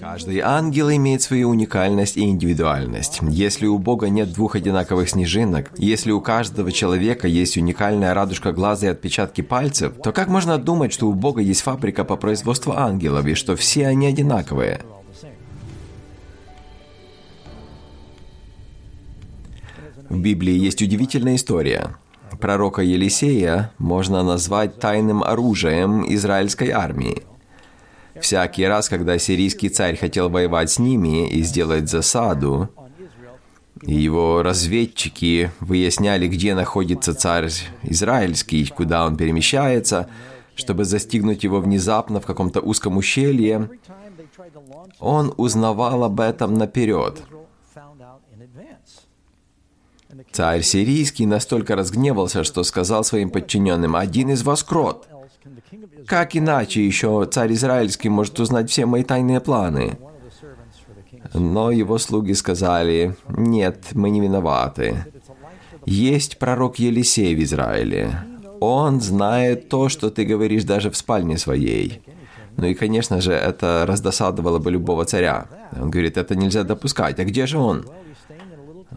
Каждый ангел имеет свою уникальность и индивидуальность. Если у Бога нет двух одинаковых снежинок, если у каждого человека есть уникальная радужка глаза и отпечатки пальцев, то как можно думать, что у Бога есть фабрика по производству ангелов и что все они одинаковые? В Библии есть удивительная история. Пророка Елисея можно назвать тайным оружием израильской армии – Всякий раз, когда сирийский царь хотел воевать с ними и сделать засаду, его разведчики выясняли, где находится царь израильский, куда он перемещается, чтобы застигнуть его внезапно в каком-то узком ущелье. Он узнавал об этом наперед. Царь сирийский настолько разгневался, что сказал своим подчиненным, «Один из вас крот, как иначе еще царь Израильский может узнать все мои тайные планы? Но его слуги сказали, нет, мы не виноваты. Есть пророк Елисей в Израиле. Он знает то, что ты говоришь даже в спальне своей. Ну и, конечно же, это раздосадовало бы любого царя. Он говорит, это нельзя допускать. А где же он?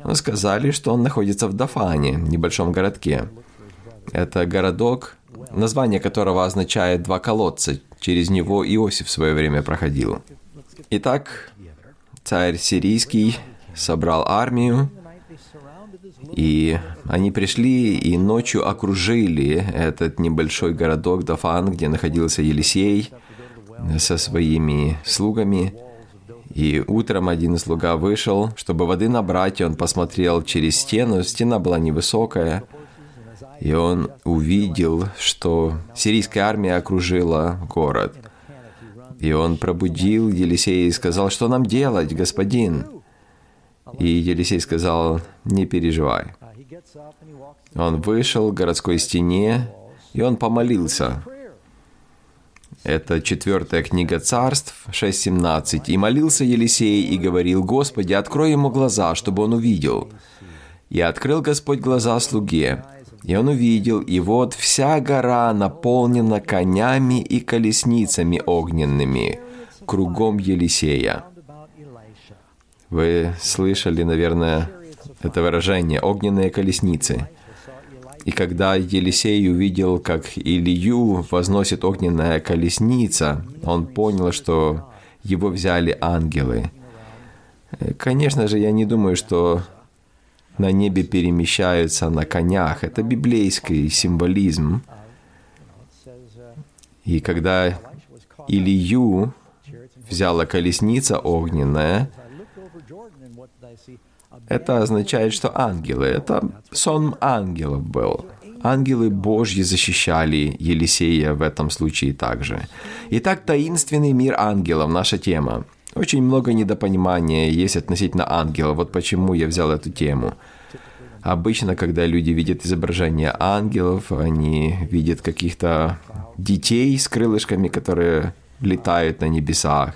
Ну, сказали, что он находится в Дафане, небольшом городке. Это городок, название которого означает «два колодца». Через него Иосиф в свое время проходил. Итак, царь сирийский собрал армию, и они пришли и ночью окружили этот небольшой городок Дафан, где находился Елисей со своими слугами. И утром один слуга вышел, чтобы воды набрать, и он посмотрел через стену. Стена была невысокая, и он увидел, что сирийская армия окружила город. И он пробудил Елисея и сказал, что нам делать, господин? И Елисей сказал, не переживай. Он вышел к городской стене, и он помолился. Это четвертая книга царств, 6.17. «И молился Елисей и говорил, Господи, открой ему глаза, чтобы он увидел. И открыл Господь глаза слуге, и он увидел, и вот вся гора наполнена конями и колесницами огненными, кругом Елисея. Вы слышали, наверное, это выражение «огненные колесницы». И когда Елисей увидел, как Илью возносит огненная колесница, он понял, что его взяли ангелы. Конечно же, я не думаю, что на небе перемещаются на конях. Это библейский символизм. И когда Илью взяла колесница огненная, это означает, что ангелы, это сон ангелов был. Ангелы Божьи защищали Елисея в этом случае также. Итак, таинственный мир ангелов – наша тема. Очень много недопонимания есть относительно ангела. Вот почему я взял эту тему. Обычно, когда люди видят изображение ангелов, они видят каких-то детей с крылышками, которые летают на небесах.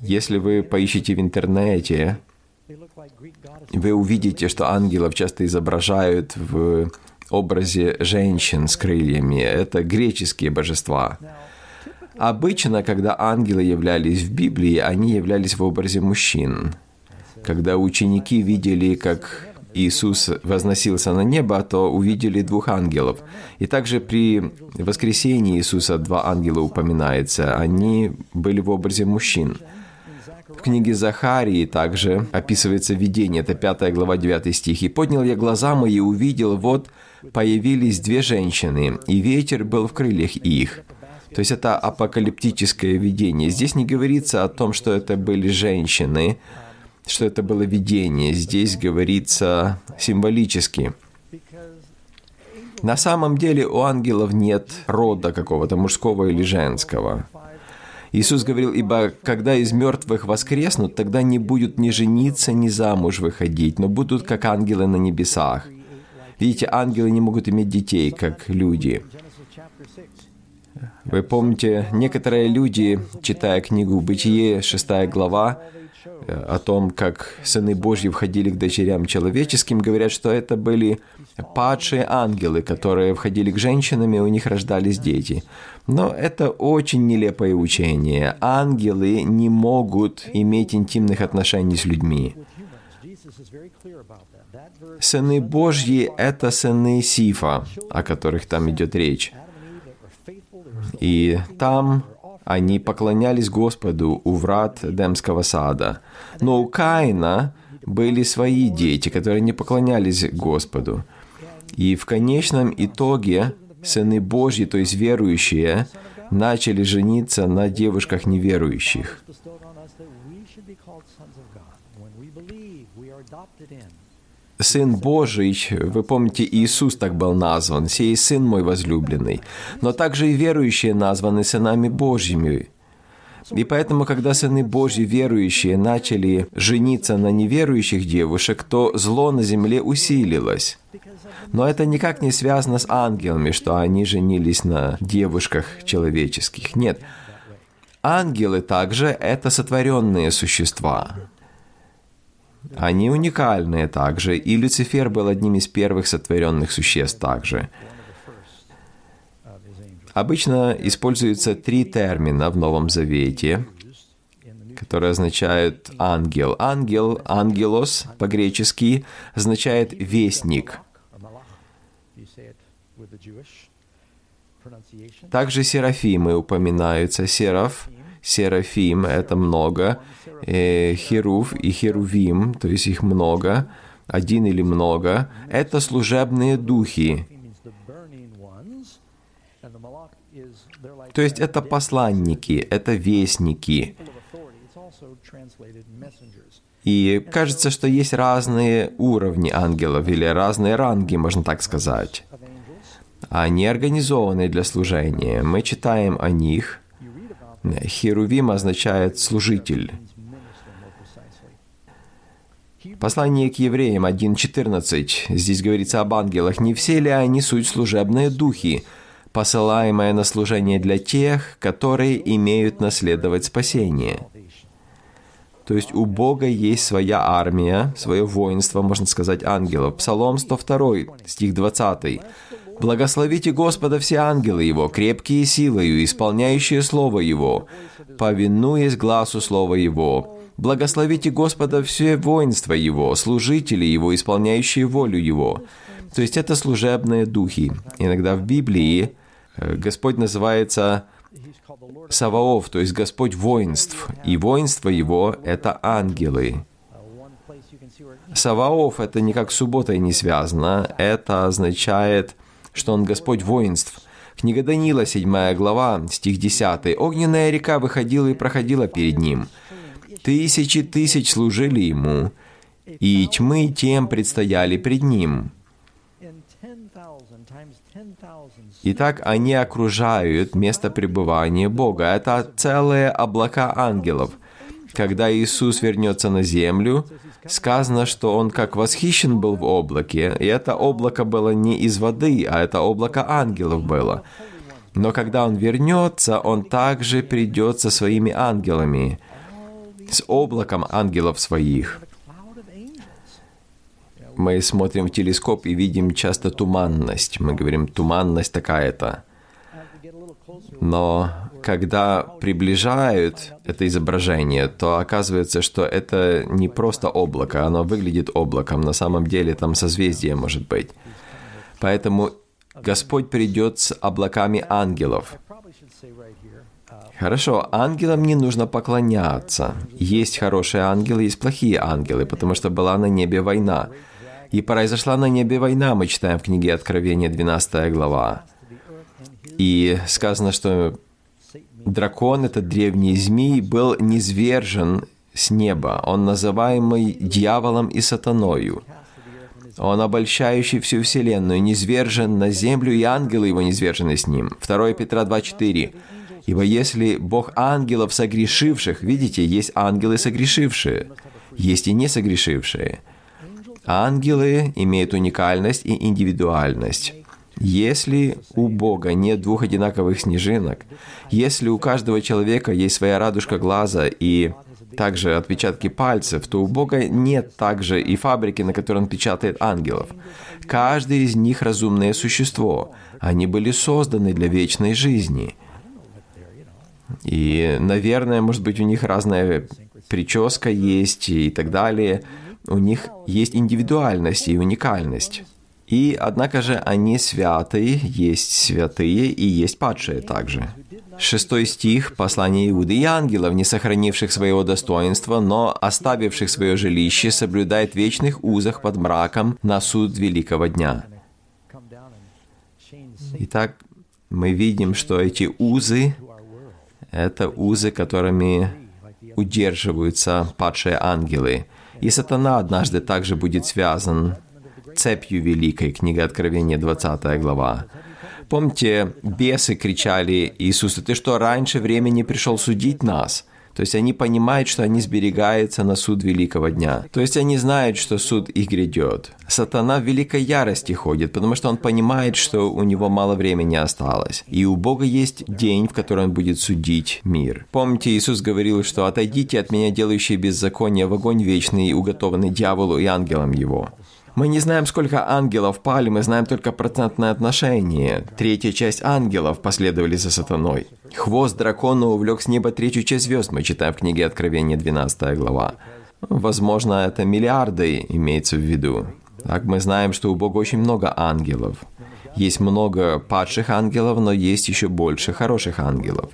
Если вы поищете в интернете, вы увидите, что ангелов часто изображают в образе женщин с крыльями. Это греческие божества. Обычно, когда ангелы являлись в Библии, они являлись в образе мужчин. Когда ученики видели, как Иисус возносился на небо, то увидели двух ангелов. И также при воскресении Иисуса два ангела упоминается. Они были в образе мужчин. В книге Захарии также описывается видение, это 5 глава 9 стих. «И поднял я глаза мои и увидел, вот появились две женщины, и ветер был в крыльях их». То есть это апокалиптическое видение. Здесь не говорится о том, что это были женщины, что это было видение. Здесь говорится символически. На самом деле у ангелов нет рода какого-то мужского или женского. Иисус говорил, ибо когда из мертвых воскреснут, тогда не будут ни жениться, ни замуж выходить, но будут как ангелы на небесах. Видите, ангелы не могут иметь детей, как люди. Вы помните, некоторые люди, читая книгу «Бытие», 6 глава, э, о том, как сыны Божьи входили к дочерям человеческим, говорят, что это были падшие ангелы, которые входили к женщинам, и у них рождались дети. Но это очень нелепое учение. Ангелы не могут иметь интимных отношений с людьми. Сыны Божьи — это сыны Сифа, о которых там идет речь. И там они поклонялись Господу у врат Демского сада. Но у Каина были свои дети, которые не поклонялись Господу. И в конечном итоге сыны Божьи, то есть верующие, начали жениться на девушках неверующих. Сын Божий, вы помните, Иисус так был назван, «Сей Сын мой возлюбленный». Но также и верующие названы сынами Божьими. И поэтому, когда сыны Божьи верующие начали жениться на неверующих девушек, то зло на земле усилилось. Но это никак не связано с ангелами, что они женились на девушках человеческих. Нет. Ангелы также — это сотворенные существа. Они уникальные также, и Люцифер был одним из первых сотворенных существ также. Обычно используются три термина в Новом Завете, которые означают ангел. Ангел, ангелос по-гречески, означает вестник. Также серафимы упоминаются. Сераф, серафим — это много. Э, херув и херувим, то есть их много, один или много, это служебные духи. То есть это посланники, это вестники. И кажется, что есть разные уровни ангелов или разные ранги, можно так сказать. Они организованы для служения. Мы читаем о них. Херувим означает «служитель». Послание к евреям 1.14. Здесь говорится об ангелах. «Не все ли они суть служебные духи, посылаемые на служение для тех, которые имеют наследовать спасение?» То есть у Бога есть своя армия, свое воинство, можно сказать, ангелов. Псалом 102, стих 20. «Благословите Господа все ангелы Его, крепкие силою, исполняющие Слово Его, повинуясь глазу Слова Его, Благословите Господа все воинство Его, служители Его, исполняющие волю Его. То есть это служебные духи. Иногда в Библии э, Господь называется Саваоф, то есть Господь воинств. И воинство Его — это ангелы. Саваоф — это никак с субботой не связано. Это означает, что Он Господь воинств. Книга Данила, 7 глава, стих 10. «Огненная река выходила и проходила перед ним». Тысячи тысяч служили ему, и тьмы тем предстояли пред ним. Итак, они окружают место пребывания Бога. Это целые облака ангелов. Когда Иисус вернется на землю, сказано, что Он как восхищен был в облаке, и это облако было не из воды, а это облако ангелов было. Но когда Он вернется, Он также придет со своими ангелами – с облаком ангелов своих. Мы смотрим в телескоп и видим часто туманность. Мы говорим, туманность такая-то. Но когда приближают это изображение, то оказывается, что это не просто облако, оно выглядит облаком. На самом деле там созвездие может быть. Поэтому Господь придет с облаками ангелов. Хорошо, ангелам не нужно поклоняться. Есть хорошие ангелы, есть плохие ангелы, потому что была на небе война. И произошла на небе война, мы читаем в книге Откровения 12 глава. И сказано, что дракон, этот древний змей, был низвержен с неба. Он называемый дьяволом и сатаною. Он, обольщающий всю вселенную, низвержен на землю, и ангелы его низвержены с ним. 2 Петра 2.4. Ибо если Бог ангелов согрешивших, видите, есть ангелы согрешившие, есть и не согрешившие. Ангелы имеют уникальность и индивидуальность. Если у Бога нет двух одинаковых снежинок, если у каждого человека есть своя радужка глаза и также отпечатки пальцев, то у Бога нет также и фабрики, на которой он печатает ангелов. Каждый из них разумное существо. Они были созданы для вечной жизни. И, наверное, может быть, у них разная прическа есть и так далее. У них есть индивидуальность и уникальность. И, однако же, они святые, есть святые и есть падшие также. Шестой стих послания Иуды и ангелов, не сохранивших своего достоинства, но оставивших свое жилище, соблюдает вечных узах под мраком на суд великого дня. Итак, мы видим, что эти узы — это узы, которыми удерживаются падшие ангелы. И сатана однажды также будет связан цепью великой, книга Откровения, 20 глава. Помните, бесы кричали Иисусу, «Ты что, раньше времени пришел судить нас?» То есть они понимают, что они сберегаются на суд великого дня. То есть они знают, что суд их грядет. Сатана в великой ярости ходит, потому что он понимает, что у него мало времени осталось. И у Бога есть день, в который он будет судить мир. Помните, Иисус говорил, что «отойдите от меня, делающие беззаконие, в огонь вечный, уготованный дьяволу и ангелам его». Мы не знаем, сколько ангелов пали, мы знаем только процентное отношение. Третья часть ангелов последовали за сатаной. Хвост дракона увлек с неба третью часть звезд, мы читаем в книге Откровения 12 глава. Возможно, это миллиарды имеется в виду. Так мы знаем, что у Бога очень много ангелов. Есть много падших ангелов, но есть еще больше хороших ангелов.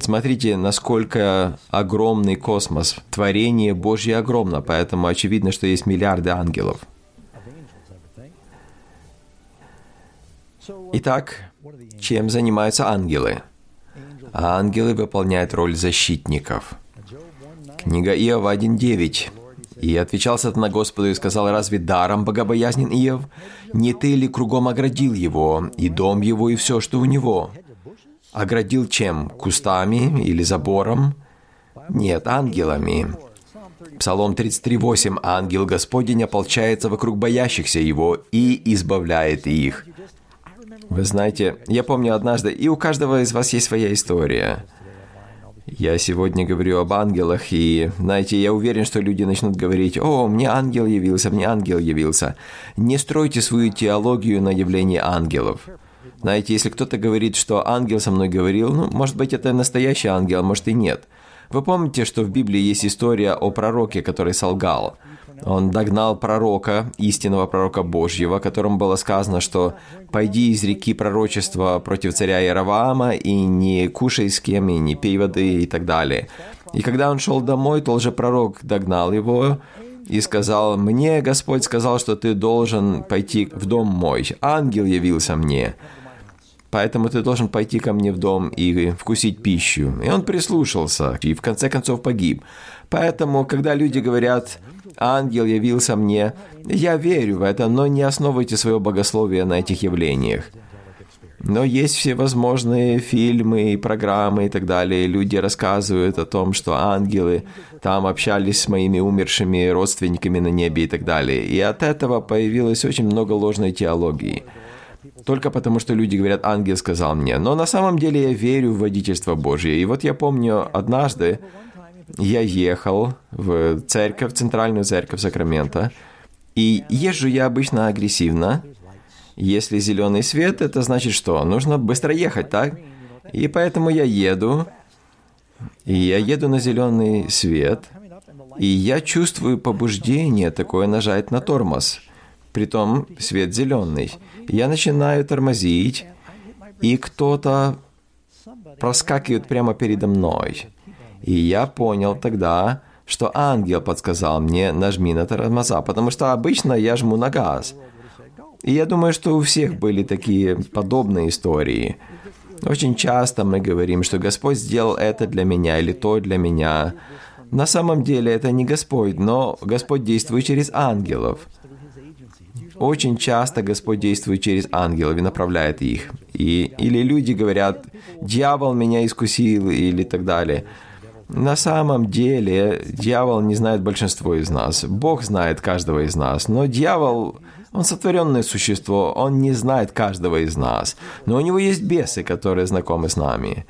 Смотрите, насколько огромный космос. Творение Божье огромно, поэтому очевидно, что есть миллиарды ангелов. Итак, чем занимаются ангелы? Ангелы выполняют роль защитников. Книга Иова 1.9. «И отвечал на Господу и сказал, разве даром богобоязнен Иов? Не ты ли кругом оградил его, и дом его, и все, что у него?» Оградил чем? Кустами или забором? Нет, ангелами. Псалом 33.8. «Ангел Господень ополчается вокруг боящихся Его и избавляет их». Вы знаете, я помню однажды, и у каждого из вас есть своя история. Я сегодня говорю об ангелах, и, знаете, я уверен, что люди начнут говорить, «О, мне ангел явился, мне ангел явился». Не стройте свою теологию на явление ангелов. Знаете, если кто-то говорит, что ангел со мной говорил, ну, может быть, это настоящий ангел, а может и нет. Вы помните, что в Библии есть история о пророке, который солгал? Он догнал пророка, истинного пророка Божьего, которому было сказано, что «пойди из реки пророчества против царя Яроваама и не кушай с кем, и не пей воды» и так далее. И когда он шел домой, тот же пророк догнал его и сказал, «Мне Господь сказал, что ты должен пойти в дом мой. Ангел явился мне». Поэтому ты должен пойти ко мне в дом и вкусить пищу. И он прислушался, и в конце концов погиб. Поэтому, когда люди говорят, ангел явился мне, я верю в это, но не основывайте свое богословие на этих явлениях. Но есть всевозможные фильмы и программы и так далее. Люди рассказывают о том, что ангелы там общались с моими умершими родственниками на небе и так далее. И от этого появилось очень много ложной теологии только потому, что люди говорят, ангел сказал мне. Но на самом деле я верю в водительство Божье. И вот я помню, однажды я ехал в церковь, в центральную церковь Сакрамента, и езжу я обычно агрессивно. Если зеленый свет, это значит что? Нужно быстро ехать, так? И поэтому я еду, и я еду на зеленый свет, и я чувствую побуждение такое нажать на тормоз – Притом свет зеленый. Я начинаю тормозить, и кто-то проскакивает прямо передо мной. И я понял тогда, что ангел подсказал мне, нажми на тормоза, потому что обычно я жму на газ. И я думаю, что у всех были такие подобные истории. Очень часто мы говорим, что Господь сделал это для меня или то для меня. На самом деле это не Господь, но Господь действует через ангелов. Очень часто Господь действует через ангелов и направляет их. И, или люди говорят, дьявол меня искусил, или так далее. На самом деле, дьявол не знает большинство из нас. Бог знает каждого из нас. Но дьявол, он сотворенное существо, он не знает каждого из нас. Но у него есть бесы, которые знакомы с нами.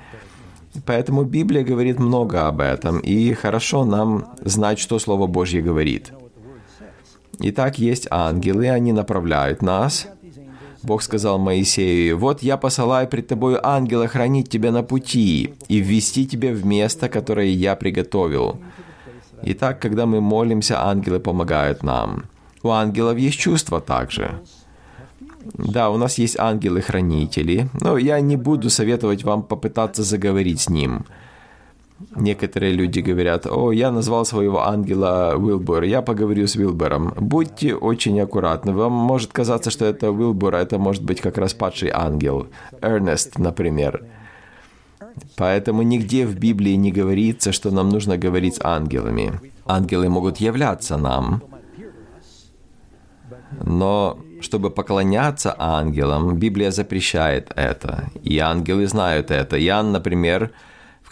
Поэтому Библия говорит много об этом, и хорошо нам знать, что Слово Божье говорит. Итак, есть ангелы, они направляют нас. Бог сказал Моисею, «Вот я посылаю пред тобою ангела хранить тебя на пути и ввести тебя в место, которое я приготовил». Итак, когда мы молимся, ангелы помогают нам. У ангелов есть чувства также. Да, у нас есть ангелы-хранители, но я не буду советовать вам попытаться заговорить с ним. Некоторые люди говорят, о, я назвал своего ангела Уилбор, я поговорю с Уилбором. Будьте очень аккуратны. Вам может казаться, что это Уилбор, а это может быть как раз падший ангел. Эрнест, например. Поэтому нигде в Библии не говорится, что нам нужно говорить с ангелами. Ангелы могут являться нам, но чтобы поклоняться ангелам, Библия запрещает это. И ангелы знают это. Иоанн, например,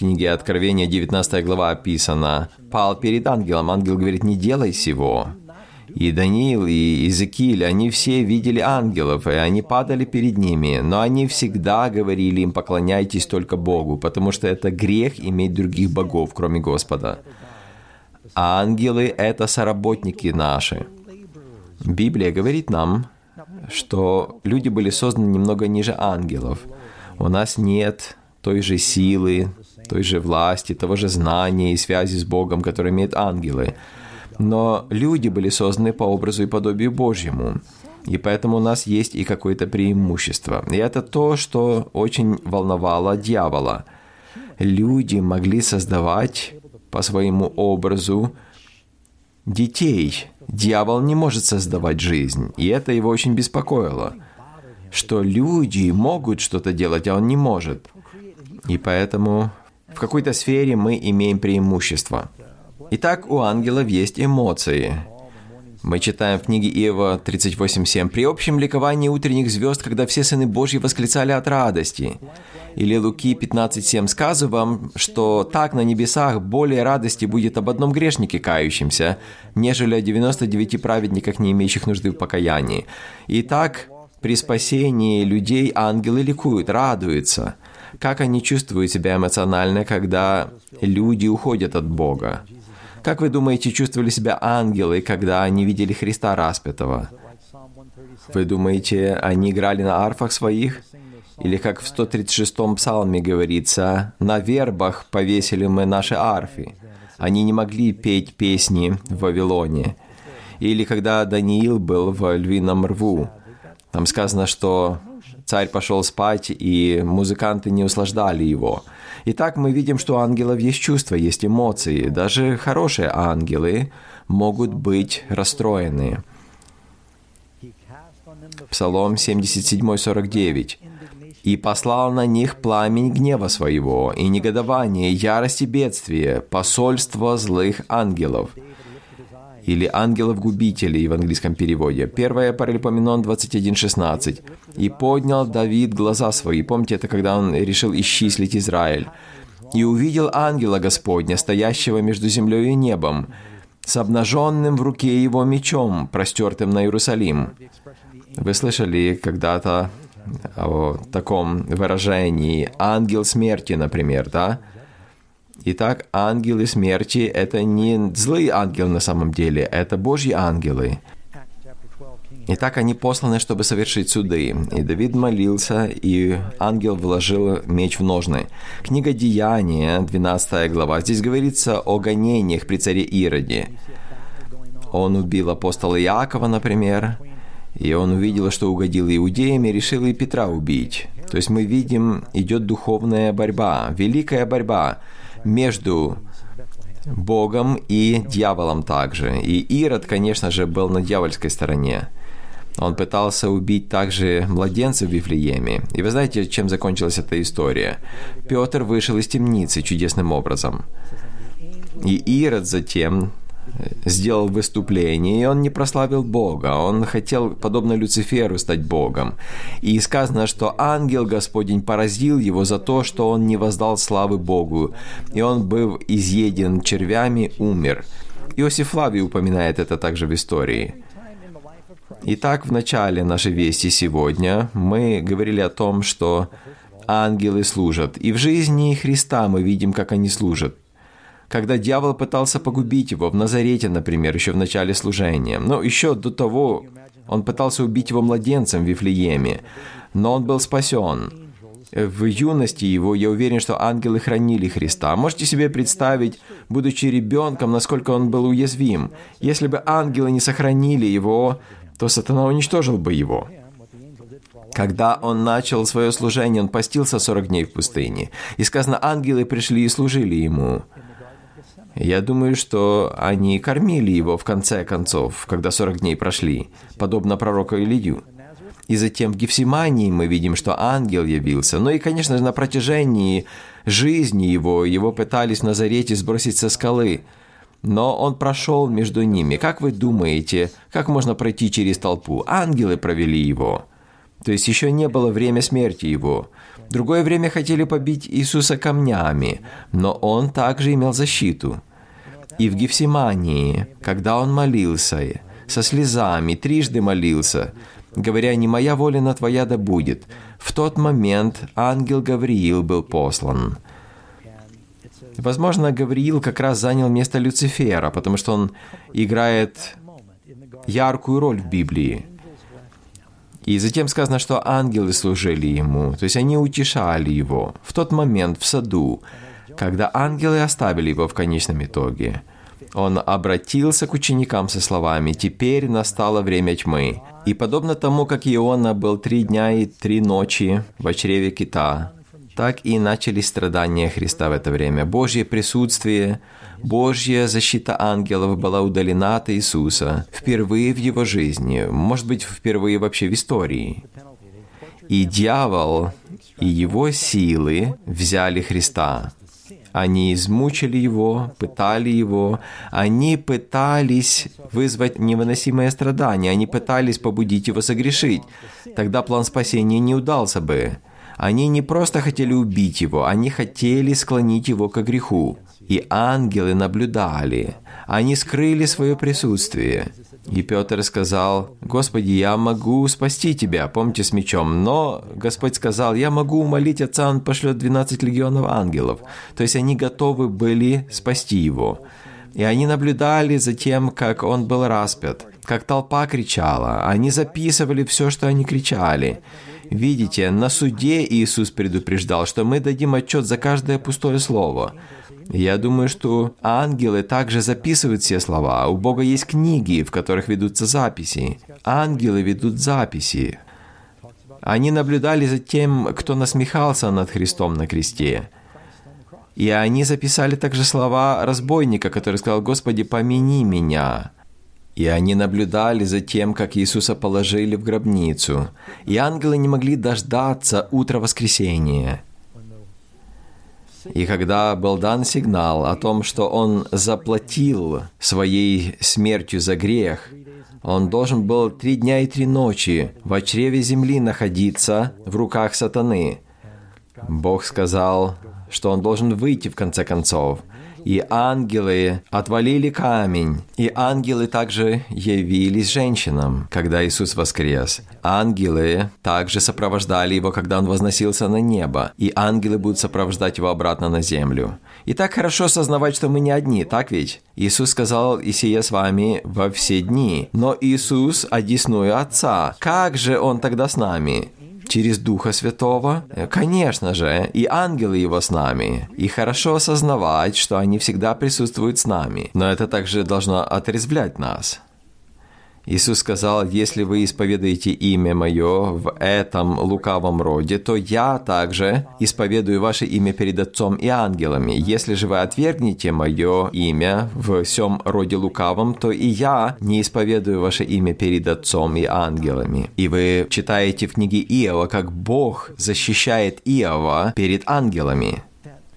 книге Откровения 19 глава описано, пал перед ангелом. Ангел говорит, не делай сего. И Даниил, и Иезекииль, они все видели ангелов, и они падали перед ними, но они всегда говорили им, поклоняйтесь только Богу, потому что это грех иметь других богов, кроме Господа. А ангелы — это соработники наши. Библия говорит нам, что люди были созданы немного ниже ангелов. У нас нет той же силы, той же власти, того же знания и связи с Богом, которые имеют ангелы. Но люди были созданы по образу и подобию Божьему. И поэтому у нас есть и какое-то преимущество. И это то, что очень волновало дьявола. Люди могли создавать по своему образу детей. Дьявол не может создавать жизнь, и это его очень беспокоило, что люди могут что-то делать, а он не может. И поэтому в какой-то сфере мы имеем преимущество. Итак, у ангелов есть эмоции. Мы читаем в книге Иова 38.7 «При общем ликовании утренних звезд, когда все сыны Божьи восклицали от радости». Или Луки 15.7 «Сказываю вам, что так на небесах более радости будет об одном грешнике кающемся, нежели о 99 праведниках, не имеющих нужды в покаянии». Итак, при спасении людей ангелы ликуют, радуются. Как они чувствуют себя эмоционально, когда люди уходят от Бога? Как вы думаете, чувствовали себя ангелы, когда они видели Христа распятого? Вы думаете, они играли на арфах своих? Или как в 136-м псалме говорится, «На вербах повесили мы наши арфы». Они не могли петь песни в Вавилоне. Или когда Даниил был в львином рву. Там сказано, что царь пошел спать, и музыканты не услаждали его. Итак, мы видим, что у ангелов есть чувства, есть эмоции. Даже хорошие ангелы могут быть расстроены. Псалом 77, 49. «И послал на них пламень гнева своего, и негодование, ярость и бедствие, посольство злых ангелов» или ангелов-губителей в английском переводе. Первое Паралипоменон 21.16. «И поднял Давид глаза свои». Помните, это когда он решил исчислить Израиль. «И увидел ангела Господня, стоящего между землей и небом, с обнаженным в руке его мечом, простертым на Иерусалим». Вы слышали когда-то о таком выражении «ангел смерти», например, да? Итак, ангелы смерти — это не злые ангелы на самом деле, это Божьи ангелы. Итак, они посланы, чтобы совершить суды. И Давид молился, и ангел вложил меч в ножны. Книга Деяния, 12 глава. Здесь говорится о гонениях при царе Ироде. Он убил апостола Иакова, например, и он увидел, что угодил иудеям, и решил и Петра убить. То есть мы видим, идет духовная борьба, великая борьба между Богом и дьяволом также. И Ирод, конечно же, был на дьявольской стороне. Он пытался убить также младенца в Вифлееме. И вы знаете, чем закончилась эта история? Петр вышел из темницы чудесным образом. И Ирод затем сделал выступление, и он не прославил Бога. Он хотел, подобно Люциферу, стать Богом. И сказано, что ангел Господень поразил его за то, что он не воздал славы Богу. И он, был изъеден червями, умер. Иосиф Флавий упоминает это также в истории. Итак, в начале нашей вести сегодня мы говорили о том, что ангелы служат. И в жизни Христа мы видим, как они служат. Когда дьявол пытался погубить его в Назарете, например, еще в начале служения, но еще до того он пытался убить его младенцем в Вифлееме, но он был спасен. В юности его, я уверен, что ангелы хранили Христа. Можете себе представить, будучи ребенком, насколько он был уязвим. Если бы ангелы не сохранили его, то сатана уничтожил бы его. Когда он начал свое служение, он постился 40 дней в пустыне. И сказано, ангелы пришли и служили ему. Я думаю, что они кормили его в конце концов, когда 40 дней прошли, подобно пророку Илью. И затем в Гефсимании мы видим, что ангел явился. Ну и, конечно же, на протяжении жизни его, его пытались в Назарете сбросить со скалы. Но он прошел между ними. Как вы думаете, как можно пройти через толпу? Ангелы провели его. То есть еще не было время смерти его. Другое время хотели побить Иисуса камнями, но он также имел защиту. И в Гефсимании, когда он молился, со слезами, трижды молился, говоря, «Не моя воля, но твоя да будет». В тот момент ангел Гавриил был послан. Возможно, Гавриил как раз занял место Люцифера, потому что он играет яркую роль в Библии. И затем сказано, что ангелы служили ему, то есть они утешали его в тот момент в саду, когда ангелы оставили его в конечном итоге. Он обратился к ученикам со словами «Теперь настало время тьмы». И подобно тому, как Иона был три дня и три ночи в чреве кита, так и начались страдания Христа в это время. Божье присутствие, Божья защита ангелов была удалена от Иисуса впервые в его жизни, может быть, впервые вообще в истории. И дьявол и его силы взяли Христа. Они измучили его, пытали его, они пытались вызвать невыносимое страдание, они пытались побудить его согрешить. Тогда план спасения не удался бы. Они не просто хотели убить его, они хотели склонить его к греху. И ангелы наблюдали. Они скрыли свое присутствие. И Петр сказал, «Господи, я могу спасти тебя, помните, с мечом». Но Господь сказал, «Я могу умолить Отца, Он пошлет 12 легионов ангелов». То есть они готовы были спасти его. И они наблюдали за тем, как он был распят, как толпа кричала. Они записывали все, что они кричали. Видите, на суде Иисус предупреждал, что мы дадим отчет за каждое пустое слово. Я думаю, что ангелы также записывают все слова. У Бога есть книги, в которых ведутся записи. Ангелы ведут записи. Они наблюдали за тем, кто насмехался над Христом на кресте. И они записали также слова разбойника, который сказал, «Господи, помяни меня». И они наблюдали за тем, как Иисуса положили в гробницу. И ангелы не могли дождаться утра воскресения. И когда был дан сигнал о том, что он заплатил своей смертью за грех, он должен был три дня и три ночи в чреве земли находиться в руках сатаны. Бог сказал, что он должен выйти в конце концов – и ангелы отвалили камень. И ангелы также явились женщинам, когда Иисус воскрес. Ангелы также сопровождали его, когда он возносился на небо. И ангелы будут сопровождать его обратно на землю. И так хорошо осознавать, что мы не одни, так ведь? Иисус сказал, «И сия с вами во все дни». Но Иисус одесную Отца. Как же Он тогда с нами? Через Духа Святого? Конечно же, и ангелы Его с нами. И хорошо осознавать, что они всегда присутствуют с нами. Но это также должно отрезвлять нас. Иисус сказал, если вы исповедуете имя Мое в этом лукавом роде, то я также исповедую ваше имя перед Отцом и ангелами. Если же вы отвергнете Мое имя в всем роде лукавом, то и я не исповедую ваше имя перед Отцом и ангелами. И вы читаете в книге Иова, как Бог защищает Иова перед ангелами.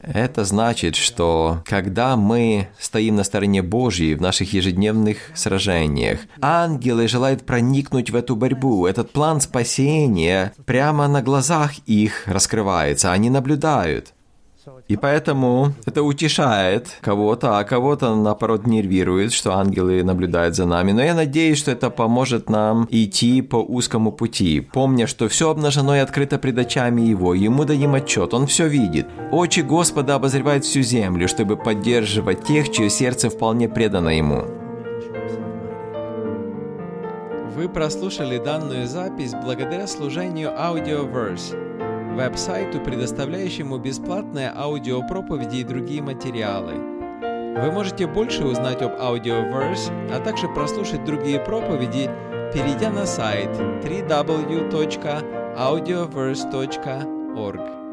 Это значит, что когда мы стоим на стороне Божьей в наших ежедневных сражениях, ангелы желают проникнуть в эту борьбу. Этот план спасения прямо на глазах их раскрывается, они наблюдают. И поэтому это утешает кого-то, а кого-то, наоборот, нервирует, что ангелы наблюдают за нами. Но я надеюсь, что это поможет нам идти по узкому пути, помня, что все обнажено и открыто пред очами Его, Ему дадим отчет, Он все видит. Очи Господа обозревают всю землю, чтобы поддерживать тех, чье сердце вполне предано Ему. Вы прослушали данную запись благодаря служению Audioverse, веб-сайту, предоставляющему бесплатные аудиопроповеди и другие материалы. Вы можете больше узнать об Audioverse, а также прослушать другие проповеди, перейдя на сайт www.audioverse.org.